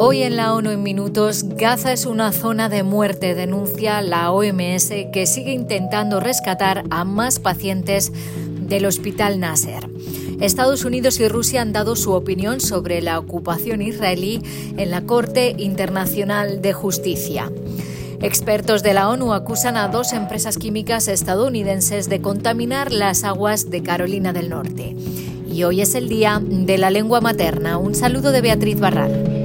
Hoy en la ONU en minutos, Gaza es una zona de muerte, denuncia la OMS que sigue intentando rescatar a más pacientes del Hospital Nasser. Estados Unidos y Rusia han dado su opinión sobre la ocupación israelí en la Corte Internacional de Justicia. Expertos de la ONU acusan a dos empresas químicas estadounidenses de contaminar las aguas de Carolina del Norte. Y hoy es el Día de la Lengua Materna. Un saludo de Beatriz Barral.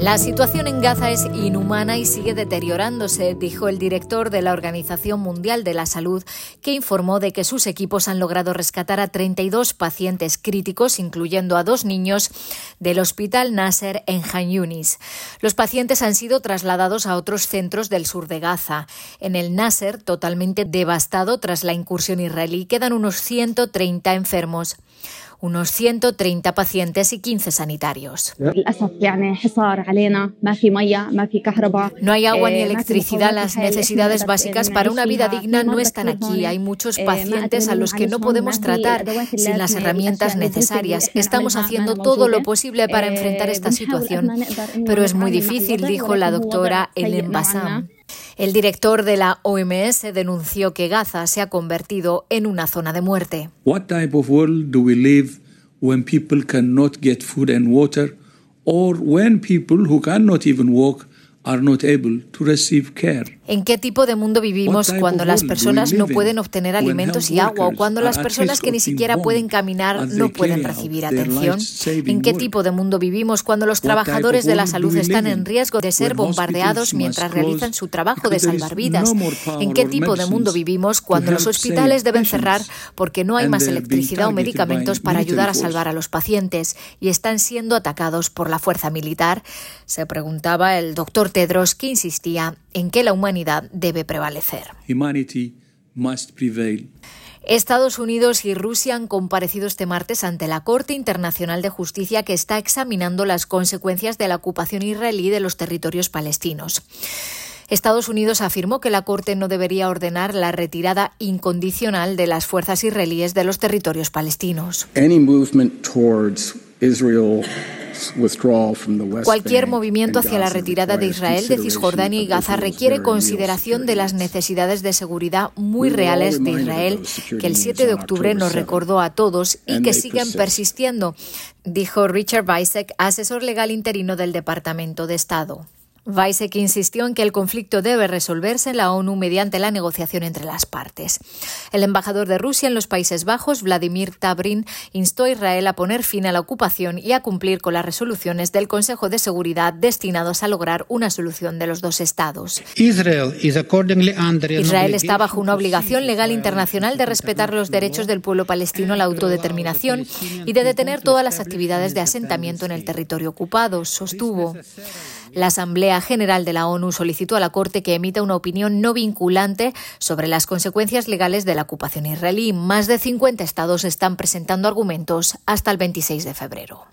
La situación en Gaza es inhumana y sigue deteriorándose, dijo el director de la Organización Mundial de la Salud, que informó de que sus equipos han logrado rescatar a 32 pacientes críticos, incluyendo a dos niños, del Hospital Nasser en Han Yunis. Los pacientes han sido trasladados a otros centros del sur de Gaza. En el Nasser, totalmente devastado tras la incursión israelí, quedan unos 130 enfermos unos 130 pacientes y 15 sanitarios. No hay agua ni electricidad. Las necesidades básicas para una vida digna no están aquí. Hay muchos pacientes a los que no podemos tratar sin las herramientas necesarias. Estamos haciendo todo lo posible para enfrentar esta situación, pero es muy difícil, dijo la doctora Ellen Bassam. El director de la OMS denunció que Gaza se ha convertido en una zona de muerte. What type of world do we live when people cannot get food and water or when people who cannot even walk ¿En qué tipo de mundo vivimos cuando las personas no pueden obtener alimentos y agua o cuando las personas que ni siquiera pueden caminar no pueden recibir atención? ¿En qué tipo de mundo vivimos cuando los trabajadores de la salud están en riesgo de ser bombardeados mientras realizan su trabajo de salvar vidas? ¿En qué tipo de mundo vivimos cuando los hospitales deben cerrar porque no hay más electricidad o medicamentos para ayudar a salvar a los pacientes y están siendo atacados por la fuerza militar? Se preguntaba el doctor Tedros, que insistía en que la humanidad debe prevalecer. Estados Unidos y Rusia han comparecido este martes ante la Corte Internacional de Justicia que está examinando las consecuencias de la ocupación israelí de los territorios palestinos. Estados Unidos afirmó que la Corte no debería ordenar la retirada incondicional de las fuerzas israelíes de los territorios palestinos. Cualquier movimiento hacia la retirada de Israel de Cisjordania y Gaza requiere consideración de las necesidades de seguridad muy reales de Israel, que el 7 de octubre nos recordó a todos y que siguen persistiendo, dijo Richard Weissek, asesor legal interino del Departamento de Estado. Weizsäcker insistió en que el conflicto debe resolverse en la ONU mediante la negociación entre las partes. El embajador de Rusia en los Países Bajos, Vladimir Tabrin, instó a Israel a poner fin a la ocupación y a cumplir con las resoluciones del Consejo de Seguridad destinados a lograr una solución de los dos estados. Israel está bajo una obligación legal internacional de respetar los derechos del pueblo palestino a la autodeterminación y de detener todas las actividades de asentamiento en el territorio ocupado, sostuvo. La Asamblea General de la ONU solicitó a la Corte que emita una opinión no vinculante sobre las consecuencias legales de la ocupación israelí. Más de 50 estados están presentando argumentos hasta el 26 de febrero.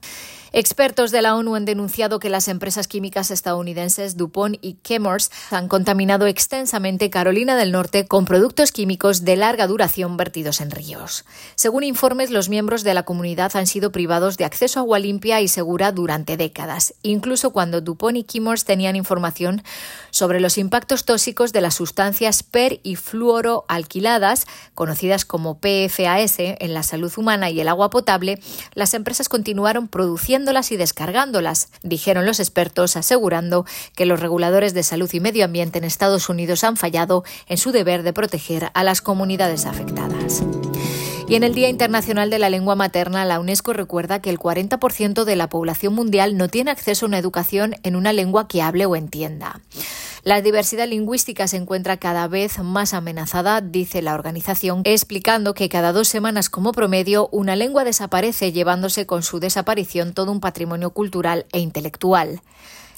Expertos de la ONU han denunciado que las empresas químicas estadounidenses DuPont y Chemours han contaminado extensamente Carolina del Norte con productos químicos de larga duración vertidos en ríos. Según informes, los miembros de la comunidad han sido privados de acceso a agua limpia y segura durante décadas, incluso cuando DuPont y Chemours tenían información sobre los impactos tóxicos de las sustancias per y fluoroalquiladas, conocidas como PFAS, en la salud humana y el agua potable, las empresas continuaron produciéndolas y descargándolas, dijeron los expertos, asegurando que los reguladores de salud y medio ambiente en Estados Unidos han fallado en su deber de proteger a las comunidades afectadas. Y en el Día Internacional de la Lengua Materna, la UNESCO recuerda que el 40% de la población mundial no tiene acceso a una educación en una lengua que hable o entienda. La diversidad lingüística se encuentra cada vez más amenazada, dice la organización, explicando que cada dos semanas como promedio una lengua desaparece, llevándose con su desaparición todo un patrimonio cultural e intelectual.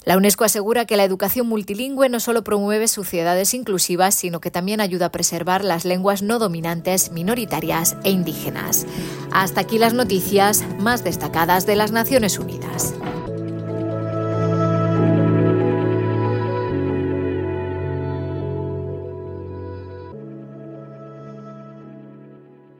La UNESCO asegura que la educación multilingüe no solo promueve sociedades inclusivas, sino que también ayuda a preservar las lenguas no dominantes, minoritarias e indígenas. Hasta aquí las noticias más destacadas de las Naciones Unidas.